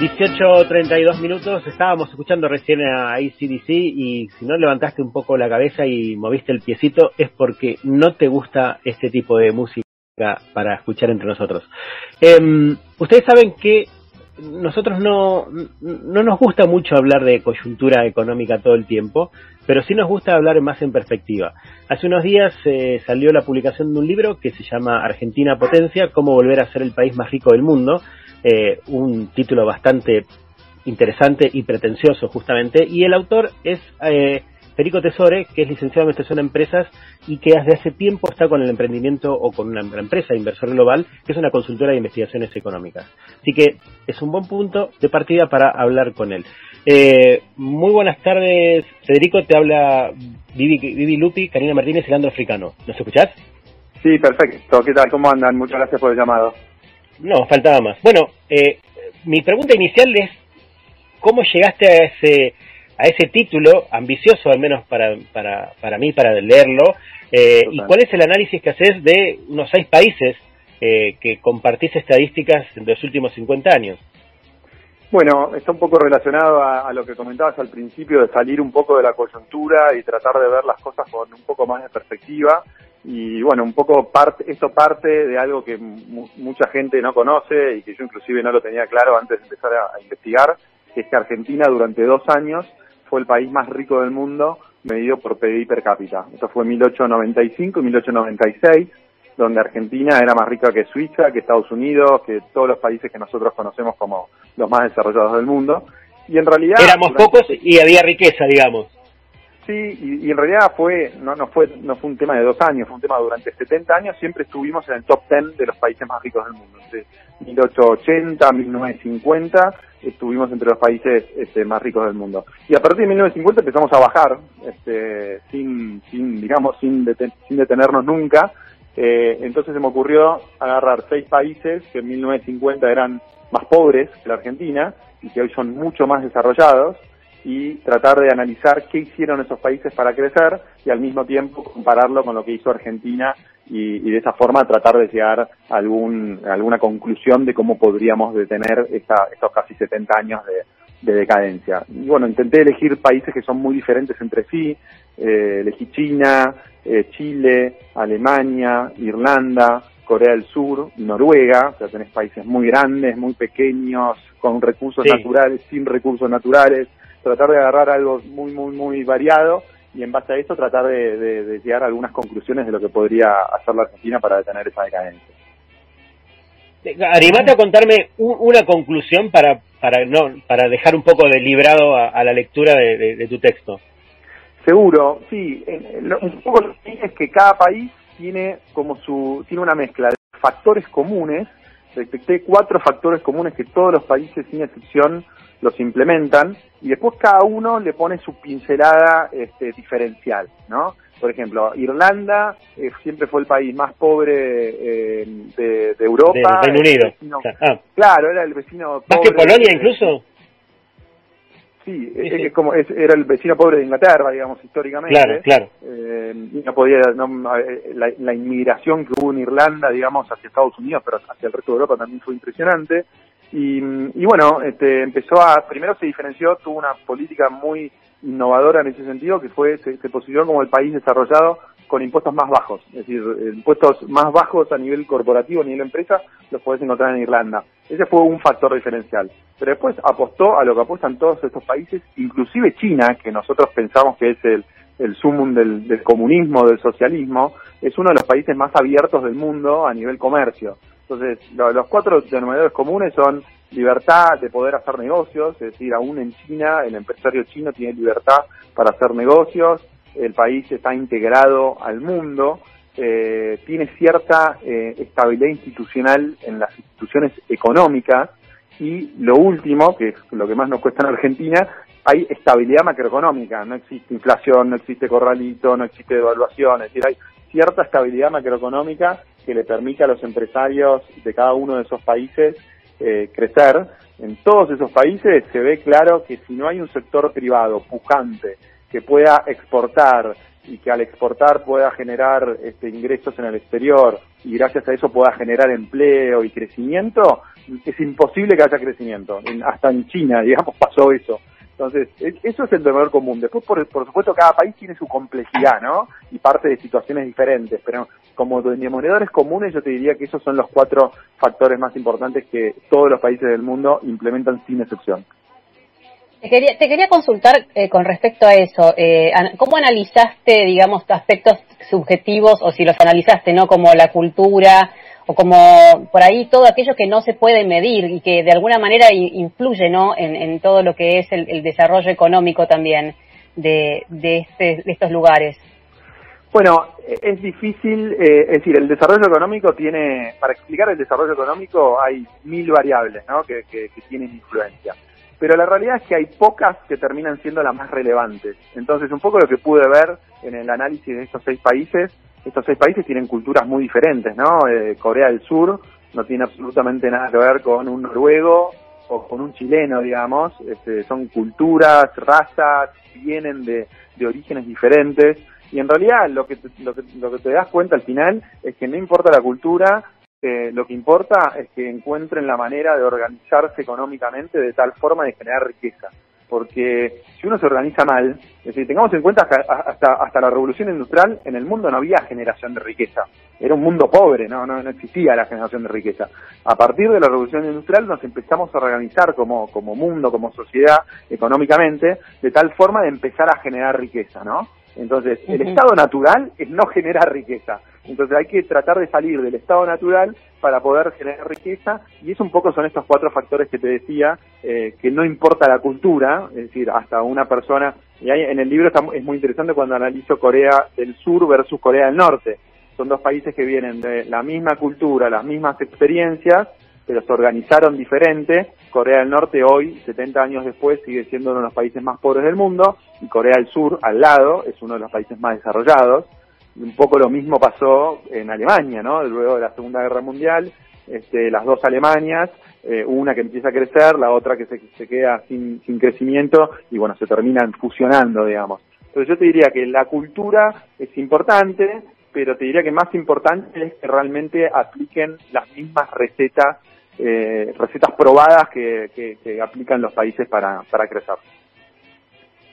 18.32 minutos, estábamos escuchando recién a ACDC y si no levantaste un poco la cabeza y moviste el piecito es porque no te gusta este tipo de música para escuchar entre nosotros. Em, ustedes saben que nosotros no, no nos gusta mucho hablar de coyuntura económica todo el tiempo, pero sí nos gusta hablar más en perspectiva. Hace unos días eh, salió la publicación de un libro que se llama Argentina Potencia, cómo volver a ser el país más rico del mundo, eh, un título bastante interesante y pretencioso justamente, y el autor es eh, Federico Tesore, que es licenciado en Administración de Empresas y que desde hace tiempo está con el emprendimiento o con una empresa inversor global, que es una consultora de investigaciones económicas. Así que es un buen punto de partida para hablar con él. Eh, muy buenas tardes, Federico, te habla Vivi, Vivi Lupi, Karina Martínez y Leandro Africano. ¿Nos escuchás? Sí, perfecto. ¿Qué tal? ¿Cómo andan? Muchas gracias por el llamado. No, faltaba más. Bueno, eh, mi pregunta inicial es, ¿cómo llegaste a ese, a ese título, ambicioso al menos para, para, para mí, para leerlo? Eh, ¿Y cuál es el análisis que haces de unos seis países eh, que compartís estadísticas de los últimos 50 años? Bueno, está un poco relacionado a, a, lo que comentabas al principio de salir un poco de la coyuntura y tratar de ver las cosas con un poco más de perspectiva y bueno, un poco parte, esto parte de algo que mucha gente no conoce y que yo inclusive no lo tenía claro antes de empezar a, investigar, que es que Argentina durante dos años fue el país más rico del mundo medido por PIB per cápita. Esto fue en 1895 y 1896, donde Argentina era más rica que Suiza, que Estados Unidos, que todos los países que nosotros conocemos como los más desarrollados del mundo. Y en realidad... Éramos pocos y había riqueza, digamos. Sí, y, en realidad fue no, no fue no fue un tema de dos años, fue un tema durante 70 años, siempre estuvimos en el top 10 de los países más ricos del mundo. Entre 1880, 1950 estuvimos entre los países este, más ricos del mundo. Y a partir de 1950 empezamos a bajar, este, sin, sin digamos, sin, sin detenernos nunca. Eh, entonces se me ocurrió agarrar seis países que en 1950 eran más pobres que la Argentina y que hoy son mucho más desarrollados y tratar de analizar qué hicieron esos países para crecer y al mismo tiempo compararlo con lo que hizo Argentina y, de esa forma tratar de llegar a algún, alguna conclusión de cómo podríamos detener esta, estos casi 70 años de, decadencia. Y bueno, intenté elegir países que son muy diferentes entre sí, eh, elegí China, eh, Chile, Alemania, Irlanda, Corea del Sur, Noruega, o sea, tenés países muy grandes, muy pequeños, con recursos naturales, sin recursos naturales, tratar de agarrar algo muy, muy, muy variado y en base a eso tratar de, llegar a algunas conclusiones de lo que podría hacer la Argentina para detener esa decadencia. Animate a contarme una conclusión para, para, no, para dejar un poco de librado a, la lectura de, tu texto. Seguro, sí. Un poco lo que es que cada país tiene como su tiene una mezcla de factores comunes. Detecté cuatro factores comunes que todos los países, sin excepción, los implementan y después cada uno le pone su pincelada este, diferencial, ¿no? Por ejemplo, Irlanda eh, siempre fue el país más pobre eh, de, Europa. Reino Unido. Ah. Claro, era el vecino ¿Más que Polonia incluso? Sí, Es, como era el vecino pobre de Inglaterra, digamos, históricamente. Claro, claro. Eh, y no podía, la, la, inmigración que hubo en Irlanda, digamos, hacia Estados Unidos, pero hacia el resto de Europa también fue impresionante. Y, bueno, este, empezó a, primero se diferenció, tuvo una política muy innovadora en ese sentido, que fue, se, posicionó como el país desarrollado con impuestos más bajos, es decir, impuestos más bajos a nivel corporativo, a nivel empresa, los podés encontrar en Irlanda. Ese fue un factor diferencial. Pero después apostó a lo que apuestan todos estos países, inclusive China, que nosotros pensamos que es el, el sumum del comunismo, del socialismo, es uno de los países más abiertos del mundo a nivel comercio. Entonces, los cuatro denominadores comunes son libertad de poder hacer negocios, es decir, aún en China el empresario chino tiene libertad para hacer negocios, el país está integrado al mundo, eh, tiene cierta eh, estabilidad institucional en las instituciones económicas y lo último, que es lo que más nos cuesta en Argentina, hay estabilidad macroeconómica, no existe inflación, no existe corralito, no existe devaluación, es decir, hay cierta estabilidad macroeconómica que le permite a los empresarios de cada uno de esos países eh, crecer. En todos esos países se ve claro que si no hay un sector privado pujante que pueda exportar y que al exportar pueda generar este, ingresos en el exterior y gracias a eso pueda generar empleo y crecimiento, es imposible que haya crecimiento. hasta en China, digamos, pasó eso. Entonces, eso es el deber común. Después, por, por, supuesto, cada país tiene su complejidad, ¿no? Y parte de situaciones diferentes, pero como monedores comunes, yo te diría que esos son los cuatro factores más importantes que todos los países del mundo implementan sin excepción. Te quería, te quería consultar eh, con respecto a eso. Eh, ¿Cómo analizaste, digamos, aspectos subjetivos o si los analizaste, ¿no? Como la cultura, o como por ahí todo aquello que no se puede medir y que de alguna manera influye ¿no? en, todo lo que es el, desarrollo económico también de, de, este, de, estos lugares. Bueno, es difícil, eh, es decir, el desarrollo económico tiene, para explicar el desarrollo económico hay mil variables ¿no? que, que tienen influencia pero la realidad es que hay pocas que terminan siendo las más relevantes. Entonces, un poco lo que pude ver en el análisis de estos seis países estos seis países tienen culturas muy diferentes, ¿no? Eh, Corea del Sur no tiene absolutamente nada que ver con un noruego o con un chileno, digamos. Este, son culturas, razas, vienen de, de orígenes diferentes. Y en realidad lo que, lo, que, lo que te das cuenta al final es que no importa la cultura, eh, lo que importa es que encuentren la manera de organizarse económicamente de tal forma de generar riqueza porque si uno se organiza mal, es decir, tengamos en cuenta hasta, hasta la revolución industrial, en el mundo no había generación de riqueza, era un mundo pobre, no, no, no existía la generación de riqueza. A partir de la revolución industrial nos empezamos a organizar como, como mundo, como sociedad, económicamente, de tal forma de empezar a generar riqueza, ¿no? Entonces, el estado natural es no generar riqueza. Entonces hay que tratar de salir del estado natural para poder generar riqueza y eso un poco son estos cuatro factores que te decía, eh, que no importa la cultura, es decir, hasta una persona, y hay, en el libro es muy interesante cuando analizo Corea del Sur versus Corea del Norte. Son dos países que vienen de la misma cultura, las mismas experiencias, pero se organizaron diferente. Corea del Norte hoy, 70 años después, sigue siendo uno de los países más pobres del mundo y Corea del Sur, al lado, es uno de los países más desarrollados. Un poco lo mismo pasó en Alemania, ¿no? Luego de la Segunda Guerra Mundial, este, las dos Alemanias, eh, una que empieza a crecer, la otra que se, queda sin, sin crecimiento y bueno, se terminan fusionando, digamos. Entonces yo te diría que la cultura es importante, pero te diría que más importante es que realmente apliquen las mismas recetas eh, recetas probadas que, que, aplican los países para, para crecer.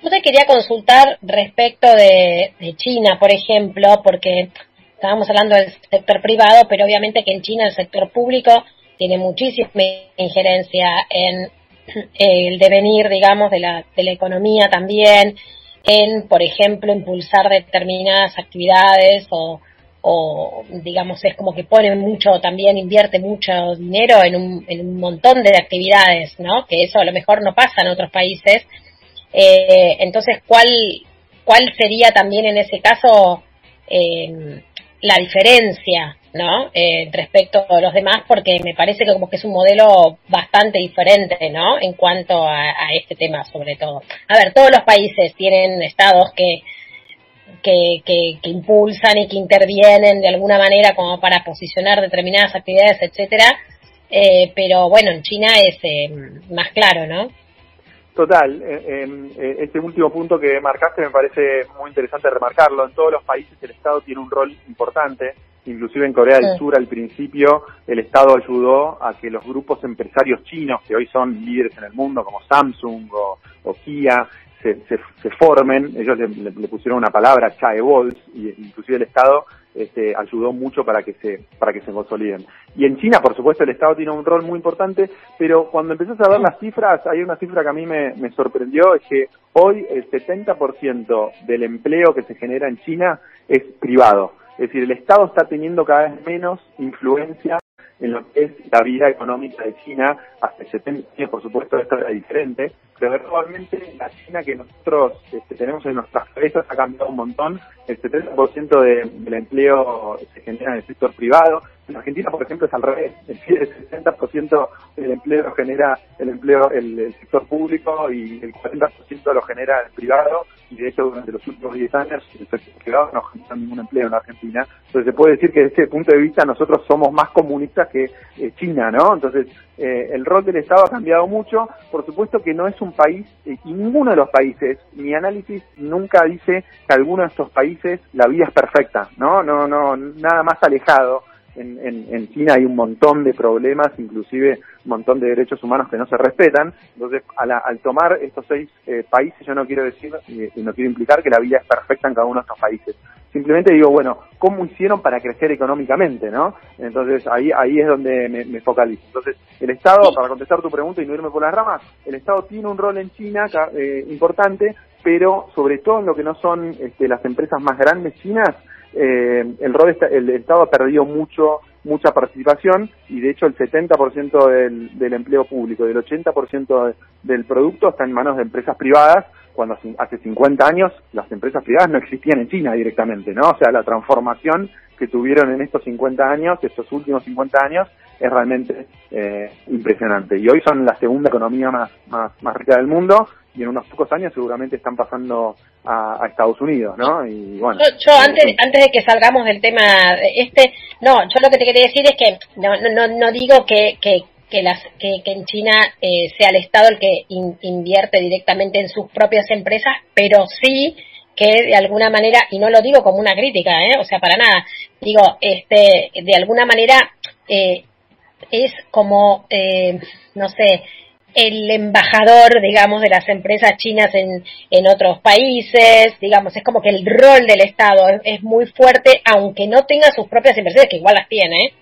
Yo te quería consultar respecto de, China, por ejemplo, porque estábamos hablando del sector privado, pero obviamente que en China el sector público tiene muchísima injerencia en el devenir, digamos, de la, de la economía también, en, por ejemplo, impulsar determinadas actividades o, digamos es como que pone mucho también invierte mucho dinero en un, en un montón de actividades no que eso a lo mejor no pasa en otros países eh, entonces cuál cuál sería también en ese caso eh, la diferencia no eh, respecto a los demás porque me parece que como que es un modelo bastante diferente no en cuanto a este tema sobre todo a ver todos los países tienen estados que que, que, impulsan y que intervienen de alguna manera como para posicionar determinadas actividades, etcétera. Eh, pero bueno, en China es eh, más claro, ¿no? Total, eh, este último punto que marcaste me parece muy interesante remarcarlo. En todos los países el Estado tiene un rol importante, inclusive en Corea del Sur al principio el Estado ayudó a que los grupos empresarios chinos, que hoy son líderes en el mundo como Samsung o, o Kia, se, se, formen, ellos le, pusieron una palabra, chaebols, y inclusive el Estado este, ayudó mucho para que se para que se consoliden. Y en China, por supuesto, el Estado tiene un rol muy importante, pero cuando empezás a ver las cifras, hay una cifra que a mí me, me sorprendió, es que hoy el 70% del empleo que se genera en China es privado. Es decir, el Estado está teniendo cada vez menos influencia en lo que es la vida económica de China hace 70 años, por supuesto, esto era diferente, pero actualmente la China que nosotros este, tenemos en nuestras cabezas ha cambiado un montón. El 70% de, del empleo se genera en el sector privado. En Argentina, por ejemplo, es al revés. El 60% del empleo genera el empleo el, sector público y el 40% lo genera el privado. Y de hecho, durante los últimos 10 años, el sector privado no genera ningún empleo en Argentina. Entonces, se puede decir que desde ese punto de vista nosotros somos más comunistas que eh, China, ¿no? Entonces, eh, el rol del Estado ha cambiado mucho. Por supuesto que no es un país, eh, y ninguno de los países, mi análisis nunca dice que alguno de estos países la vida es perfecta, ¿no? No, no, nada más alejado en, China hay un montón de problemas, inclusive un montón de derechos humanos que no se respetan. Entonces, al, tomar estos seis eh, países, yo no quiero decir y no quiero implicar que la vida es perfecta en cada uno de estos países. Simplemente digo, bueno, ¿cómo hicieron para crecer económicamente, no? Entonces, ahí ahí es donde me, focalizo. Entonces, el Estado, para contestar tu pregunta y no irme por las ramas, el Estado tiene un rol en China eh, importante, pero sobre todo en lo que no son este, las empresas más grandes chinas, eh, el rol el Estado ha perdido mucho mucha participación y de hecho el 70% del, del empleo público y el 80% del producto está en manos de empresas privadas cuando hace 50 años las empresas privadas no existían en China directamente, ¿no? O sea, la transformación que tuvieron en estos 50 años, estos últimos 50 años, es realmente eh, impresionante. Y hoy son la segunda economía más, más rica del mundo y en unos pocos años seguramente están pasando a, Estados Unidos, ¿no? Yo, antes, antes de que salgamos del tema este, no, yo lo que te quería decir es que no, no, no digo que, que, que, las, que, en China eh, sea el Estado el que invierte directamente en sus propias empresas, pero sí que de alguna manera, y no lo digo como una crítica, ¿eh? o sea, para nada, digo, este, de alguna manera eh, es como, eh, no sé, el embajador, digamos, de las empresas chinas en, en otros países, digamos, es como que el rol del Estado es, muy fuerte, aunque no tenga sus propias empresas, que igual las tiene,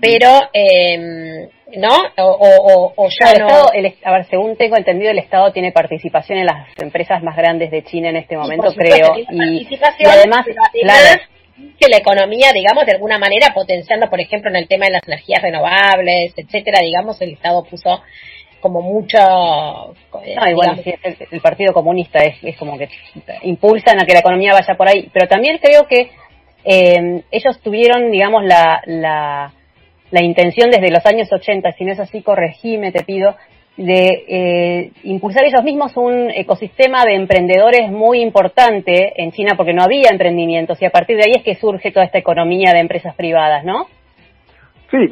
pero, eh, ¿no? O, o, ya no. a ver, según tengo entendido, el Estado tiene participación en las empresas más grandes de China en este momento, creo. Y, además, claro que la economía, digamos, de alguna manera potenciando, por ejemplo, en el tema de las energías renovables, etcétera, digamos, el Estado puso como mucho... Eh, el, Partido Comunista es, es, como que impulsan a que la economía vaya por ahí, pero también creo que eh, ellos tuvieron, digamos, la, la, la intención desde los años 80, si no es así, corregime, te pido, de eh, impulsar ellos mismos un ecosistema de emprendedores muy importante en China porque no había emprendimientos y a partir de ahí es que surge toda esta economía de empresas privadas, ¿no? Sí,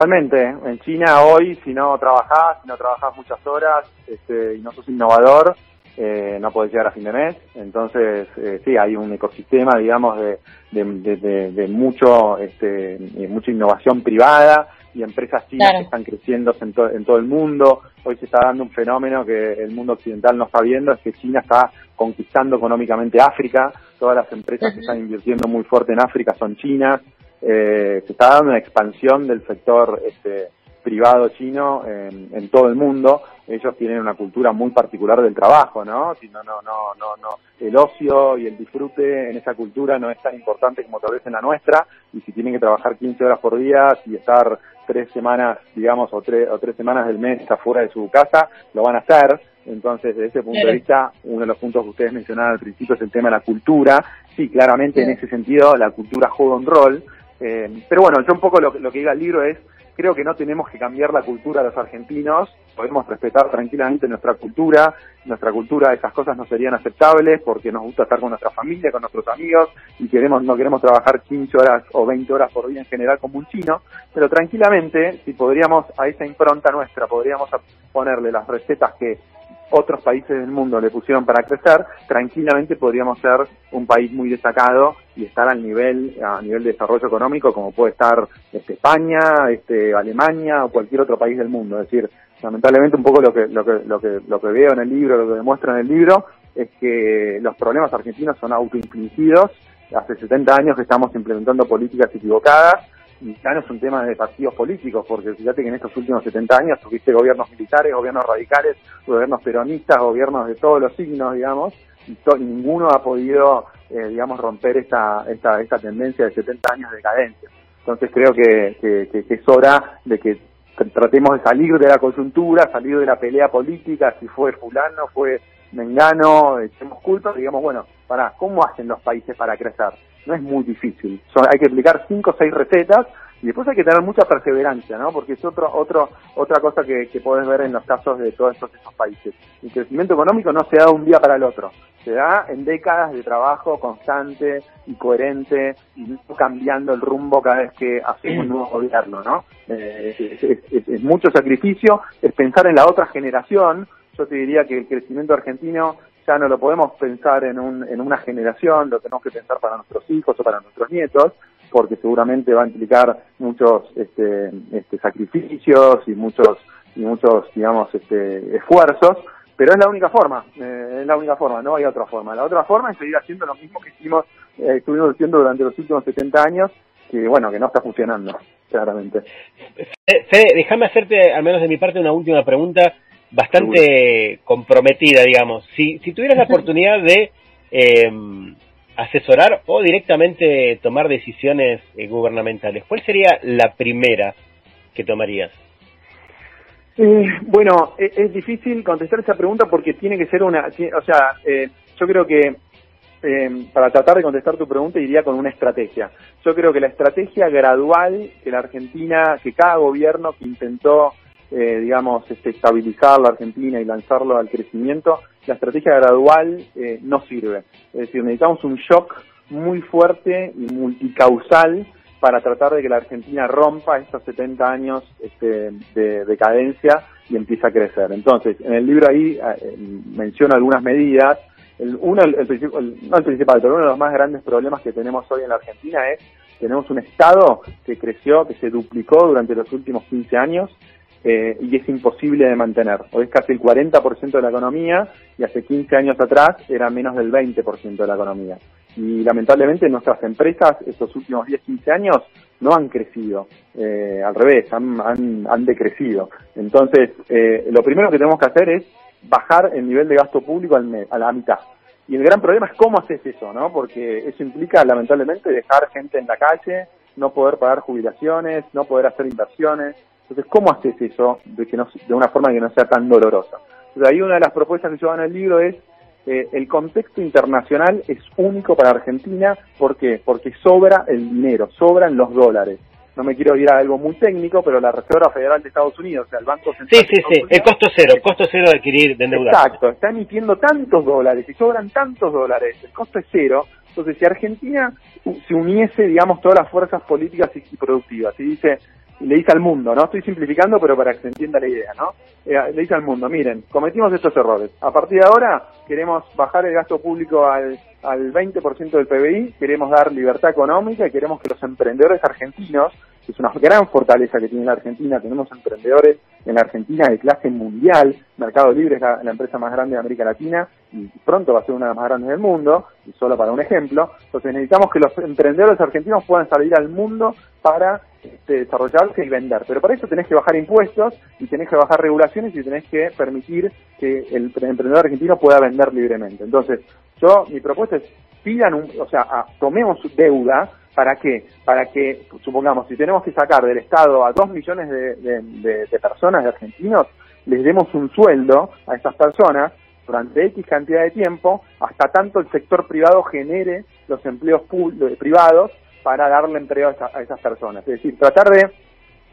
totalmente. En China hoy, si no trabajás, si no trabajás muchas horas este, y no sos innovador, eh, no podés llegar a fin de mes. Entonces, eh, sí, hay un ecosistema, digamos, de, de, mucho, este, mucha innovación privada y empresas chinas que están creciendo en, en todo el mundo. Hoy se está dando un fenómeno que el mundo occidental no está viendo, es que China está conquistando económicamente África. Todas las empresas que están invirtiendo muy fuerte en África son chinas. Eh, se está dando una expansión del sector este, privado chino en, en, todo el mundo. Ellos tienen una cultura muy particular del trabajo, ¿no? Si no, no, no, no, no. El ocio y el disfrute en esa cultura no es tan importante como tal vez en la nuestra. Y si tienen que trabajar 15 horas por día y estar tres semanas, digamos, o tres, o tres semanas del mes afuera de su casa, lo van a hacer. Entonces, desde ese punto de vista, uno de los puntos que ustedes mencionaban al principio es el tema de la cultura. Sí, claramente en ese sentido la cultura juega un rol. Eh, pero bueno, yo un poco lo, lo que diga el libro es creo que no tenemos que cambiar la cultura de los argentinos, podemos respetar tranquilamente nuestra cultura, nuestra cultura, esas cosas no serían aceptables porque nos gusta estar con nuestra familia, con nuestros amigos y queremos no queremos trabajar 15 horas o 20 horas por día en general como un chino, pero tranquilamente, si podríamos a esa impronta nuestra, podríamos ponerle las recetas que otros países del mundo le pusieron para crecer, tranquilamente podríamos ser un país muy destacado y estar al nivel a nivel de desarrollo económico como puede estar este, España, este, Alemania o cualquier otro país del mundo. Es decir, lamentablemente un poco lo que lo que lo que lo que veo en el libro, lo que demuestra en el libro es que los problemas argentinos son autoinfligidos. Hace 70 años que estamos implementando políticas equivocadas ya no es un tema de partidos políticos, porque fíjate que en estos últimos 70 años tuviste gobiernos militares, gobiernos radicales, gobiernos peronistas, gobiernos de todos los signos, digamos, y, ninguno ha podido, eh, digamos, romper esta, esta, esta tendencia de 70 años de decadencia. Entonces creo que, que, que es hora de que tratemos de salir de la coyuntura, salir de la pelea política, si fue fulano, fue mengano, echemos culpa, digamos, bueno, para, ¿cómo hacen los países para crecer? No es muy difícil. hay que aplicar cinco o seis recetas Y después hay que tener mucha perseverancia, ¿no? Porque es otro, otro, otra cosa que, que podés ver en los casos de todos estos, estos países. El crecimiento económico no se da de un día para el otro. Se da en décadas de trabajo constante y coherente y cambiando el rumbo cada vez que hacemos un nuevo gobierno, ¿no? Eh, es mucho sacrificio, es pensar en la otra generación. Yo te diría que el crecimiento argentino ya no lo podemos pensar en, un, en una generación, lo tenemos que pensar para nuestros hijos o para nuestros nietos, porque seguramente va a implicar muchos este, este, sacrificios y muchos, y muchos digamos, este, esfuerzos, pero es la única forma, eh, es la única forma, no hay otra forma. La otra forma es seguir haciendo lo mismo que hicimos, eh, estuvimos haciendo durante los últimos 70 años, que bueno, que no está funcionando, claramente. Fede, déjame hacerte, al menos de mi parte, una última pregunta bastante comprometida, digamos. Si, si tuvieras la oportunidad de eh, asesorar o directamente tomar decisiones eh, gubernamentales, ¿cuál sería la primera que tomarías? Eh, bueno, es, es, difícil contestar esa pregunta porque tiene que ser una, o sea, eh, yo creo que eh, para tratar de contestar tu pregunta iría con una estrategia. Yo creo que la estrategia gradual que la Argentina, que cada gobierno que intentó eh, digamos, este, estabilizar la Argentina y lanzarlo al crecimiento, la estrategia gradual eh, no sirve. Es decir, necesitamos un shock muy fuerte y multicausal para tratar de que la Argentina rompa estos 70 años este, de decadencia y empiece a crecer. Entonces, en el libro ahí eh, menciono algunas medidas. El, uno, el, el, no el principal, pero uno de los más grandes problemas que tenemos hoy en la Argentina es tenemos un Estado que creció, que se duplicó durante los últimos 15 años eh, y es imposible de mantener. Hoy es casi el 40% de la economía y hace 15 años atrás era menos del 20% de la economía. Y lamentablemente nuestras empresas estos últimos 10, 15 años no han crecido, eh, al revés, han, han, han decrecido. Entonces, eh, lo primero que tenemos que hacer es bajar el nivel de gasto público al me, a la mitad. Y el gran problema es cómo haces eso, ¿no? Porque eso implica, lamentablemente, dejar gente en la calle, no poder pagar jubilaciones, no poder hacer inversiones, entonces, ¿cómo haces eso de, que no, de una forma que no sea tan dolorosa? Entonces, ahí una de las propuestas que yo hago en el libro es eh, el contexto internacional es único para Argentina. ¿Por qué? Porque sobra el dinero, sobran los dólares. No me quiero ir a algo muy técnico, pero la Reserva Federal de Estados Unidos, o sea, el Banco Central. Sí, sí, sí, el costo cero, el costo cero de adquirir, de endeudar. Exacto, está emitiendo tantos dólares y sobran tantos dólares, el costo es cero. Entonces, si Argentina se uniese, digamos, todas las fuerzas políticas y productivas y dice, le dice al mundo, ¿no? Estoy simplificando, pero para que se entienda la idea, ¿no? Eh, le dice al mundo, miren, cometimos estos errores. A partir de ahora queremos bajar el gasto público al, al 20% del PBI, queremos dar libertad económica y queremos que los emprendedores argentinos, que es una gran fortaleza que tiene la Argentina, tenemos emprendedores en la Argentina de clase mundial, Mercado Libre es la empresa más grande de América Latina y pronto va a ser una de las más grandes del mundo, y solo para un ejemplo, entonces necesitamos que los emprendedores argentinos puedan salir al mundo para este, desarrollarse y vender. Pero para eso tenés que bajar impuestos y tenés que bajar regulaciones y tenés que permitir que el emprendedor argentino pueda vender libremente. Entonces, yo, mi propuesta es, pidan un, o sea, tomemos deuda, ¿para qué? Para que, supongamos, si tenemos que sacar del Estado a dos millones de, de, personas, de argentinos, les demos un sueldo a esas personas durante X cantidad de tiempo, hasta tanto el sector privado genere los empleos privados para darle empleo a, esa, a esas personas. Es decir, tratar de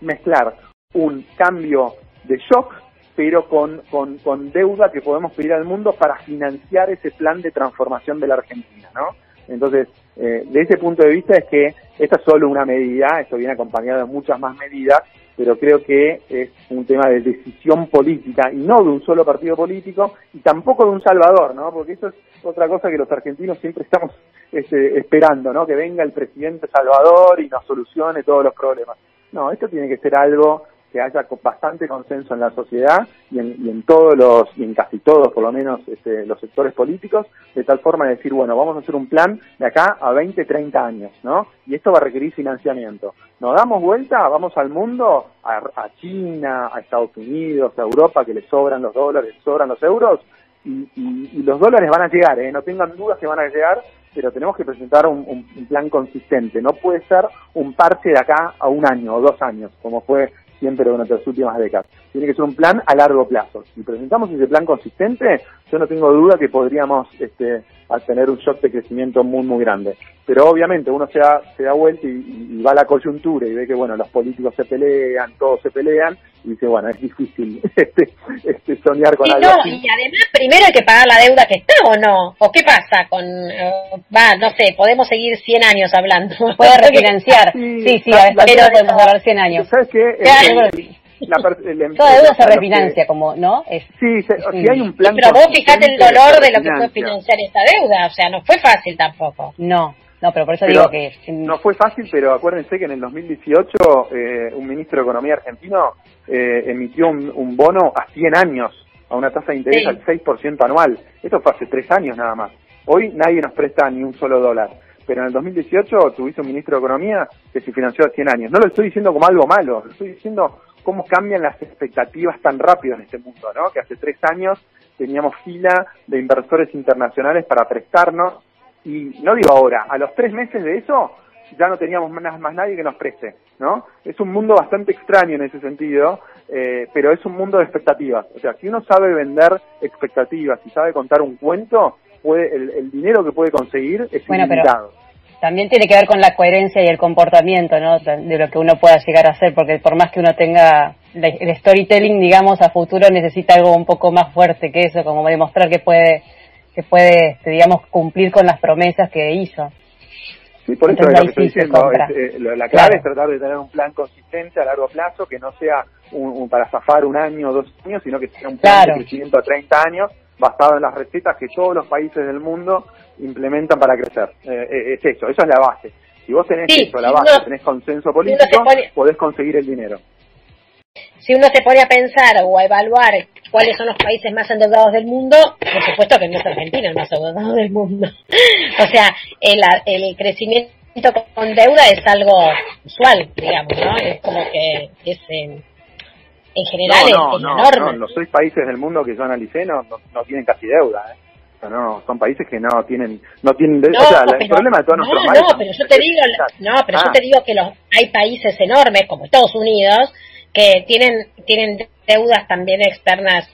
mezclar un cambio de shock, pero con, con, con deuda que podemos pedir al mundo para financiar ese plan de transformación de la Argentina, ¿no? Entonces, eh, de ese punto de vista es que esta es solo una medida, esto viene acompañado de muchas más medidas, pero creo que es un tema de decisión política y no de un solo partido político y tampoco de un salvador, ¿no? Porque eso es otra cosa que los argentinos siempre estamos este, esperando, ¿no? Que venga el presidente salvador y nos solucione todos los problemas. No, esto tiene que ser algo que haya bastante consenso en la sociedad y en, y en todos los, y en casi todos por lo menos este, los sectores políticos, de tal forma de decir, bueno, vamos a hacer un plan de acá a 20, 30 años, ¿no? Y esto va a requerir financiamiento. Nos damos vuelta, vamos al mundo, a, China, a Estados Unidos, a Europa, que les sobran los dólares, les sobran los euros, y, y, y los dólares van a llegar, ¿eh? no tengan dudas que van a llegar, pero tenemos que presentar un, plan consistente. No puede ser un parche de acá a un año o dos años, como fue siempre durante las últimas décadas. Tiene que ser un plan a largo plazo. Si presentamos ese plan consistente, yo no tengo duda que podríamos este, a tener un shock de crecimiento muy, muy grande. Pero obviamente uno se da, se da vuelta y, va a la coyuntura y ve que, bueno, los políticos se pelean, todos se pelean, y dice, bueno, es difícil este, este soñar con algo así. Y además, primero hay que pagar la deuda que está, ¿o no? ¿O qué pasa con, eh, va, no sé, podemos seguir 100 años hablando? Puede refinanciar. sí, sí, sí, a podemos hablar 100 años. ¿Sabes qué? La, Toda deuda se refinancia, como, ¿no? Es, sí, si hay un plan. pero vos fijate el dolor de lo que fue financiar esta deuda, o sea, no fue fácil tampoco. No, no, pero por eso digo que... No fue fácil, pero acuérdense que en el 2018 eh, un ministro de Economía argentino eh, emitió un, bono a 100 años a una tasa de interés al 6% anual. Esto fue hace tres años nada más. Hoy nadie nos presta ni un solo dólar pero en el 2018 tuviste un ministro de Economía que se financió a 100 años. No lo estoy diciendo como algo malo, lo estoy diciendo cómo cambian las expectativas tan rápido en este mundo, ¿no? Que hace tres años teníamos fila de inversores internacionales para prestarnos y no digo ahora, a los tres meses de eso ya no teníamos más, más nadie que nos preste, ¿no? Es un mundo bastante extraño en ese sentido, eh, pero es un mundo de expectativas. O sea, si uno sabe vender expectativas y sabe contar un cuento, puede, el, dinero que puede conseguir es bueno, ilimitado. También tiene que ver con la coherencia y el comportamiento, ¿no? De lo que uno pueda llegar a hacer, porque por más que uno tenga el storytelling, digamos, a futuro necesita algo un poco más fuerte que eso, como demostrar que puede, que puede, este, digamos, cumplir con las promesas que hizo. Sí, por eso es lo que estoy diciendo. Eh, la clave es tratar de tener un plan consistente a largo plazo, que no sea un, para zafar un año o dos años, sino que sea un plan de crecimiento a 30 años basado en las recetas que todos los países del mundo implementan para crecer. Eh, eh, es eso, eso es la base. Si vos tenés eso, la base, tenés consenso político, podés conseguir el dinero. Si uno se pone a pensar o a evaluar cuáles son los países más endeudados del mundo, por supuesto que no es Argentina el más endeudado del mundo. o sea, el, el crecimiento con deuda es algo usual, digamos, ¿no? Es como que es... Eh, en general no, no, no, No, los seis países del mundo que yo analicé no, no, tienen casi deuda, ¿eh? no, son países que no tienen, no tienen, o sea, el problema de todos nuestros países. No, pero yo te digo, no, pero yo te digo que los, hay países enormes como Estados Unidos que tienen, tienen deudas también externas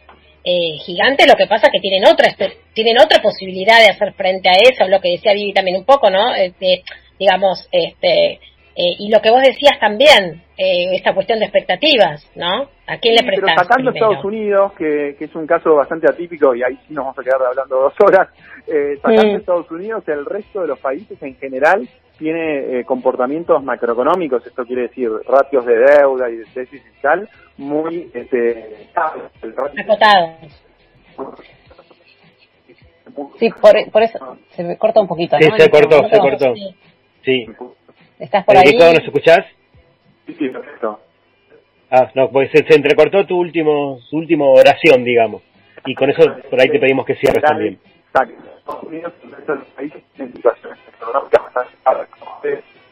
eh, gigantes, lo que pasa es que tienen otra, tienen otra posibilidad de hacer frente a eso, lo que decía Vivi también un poco, ¿no? Este, digamos, este, eh, y lo que vos decías también, eh, esta cuestión de expectativas, ¿no? ¿A quién le prestás? Pero sacando Estados Unidos, que, que, es un caso bastante atípico, y ahí sí nos vamos a quedar hablando dos horas, eh, sacando Estados Unidos, el resto de los países en general tiene eh, comportamientos macroeconómicos, esto quiere decir ratios de deuda y de déficit fiscal muy este, acotados. Sí, por, por, eso se me corta un poquito. Sí, se cortó, se cortó. Sí. ¿Estás por ahí? ¿nos escuchás? Sí, sí, perfecto. Ah, no, pues se, entrecortó tu último, su última oración, digamos. Y con eso por ahí te pedimos que cierres también. Estados Unidos y el los países tienen situaciones económicas bastante como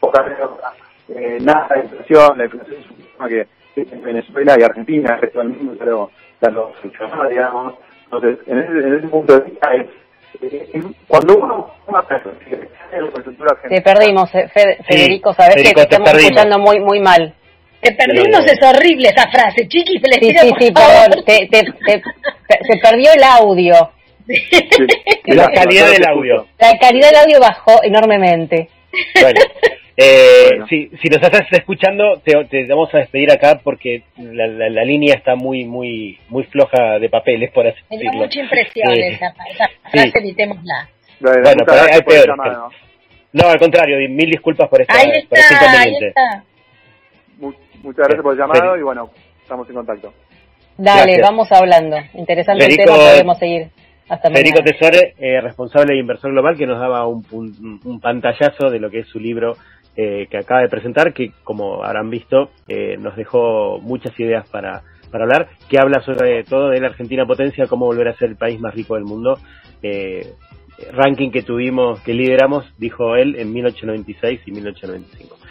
poca deuda, eh, nada de inflación, la inflación es un problema que en Venezuela y Argentina, el resto del mundo ya lo, ya lo digamos. Entonces, en ese, en ese punto de vista es cuando uno te perdimos eh, Federico sabes que te estamos escuchando muy muy mal. Te perdimos es horrible esa frase chiqui sí sí sí perdón te, te, se perdió el audio. La calidad del audio. La calidad del audio bajó enormemente. Bueno eh, si, si nos estás escuchando, te, te, vamos a despedir acá porque la, la, línea está muy muy muy floja de papeles, por así decirlo. Me mucha impresión eh, esa, esa frase, evitémosla. Bueno, pero hay peor. No, al contrario, mil disculpas por esta, ahí está, este Ahí está. Muchas gracias por el llamado y bueno, estamos en contacto. Dale, vamos hablando. Interesante el tema, podemos seguir. Federico Tesore, eh, responsable de Inversor Global, que nos daba un, un, pantallazo de lo que es su libro eh, que acaba de presentar, que como habrán visto, eh, nos dejó muchas ideas para, para hablar, que habla sobre todo de la Argentina potencia, cómo volver a ser el país más rico del mundo. ranking que tuvimos, que lideramos, dijo él, en 1896 y 1895.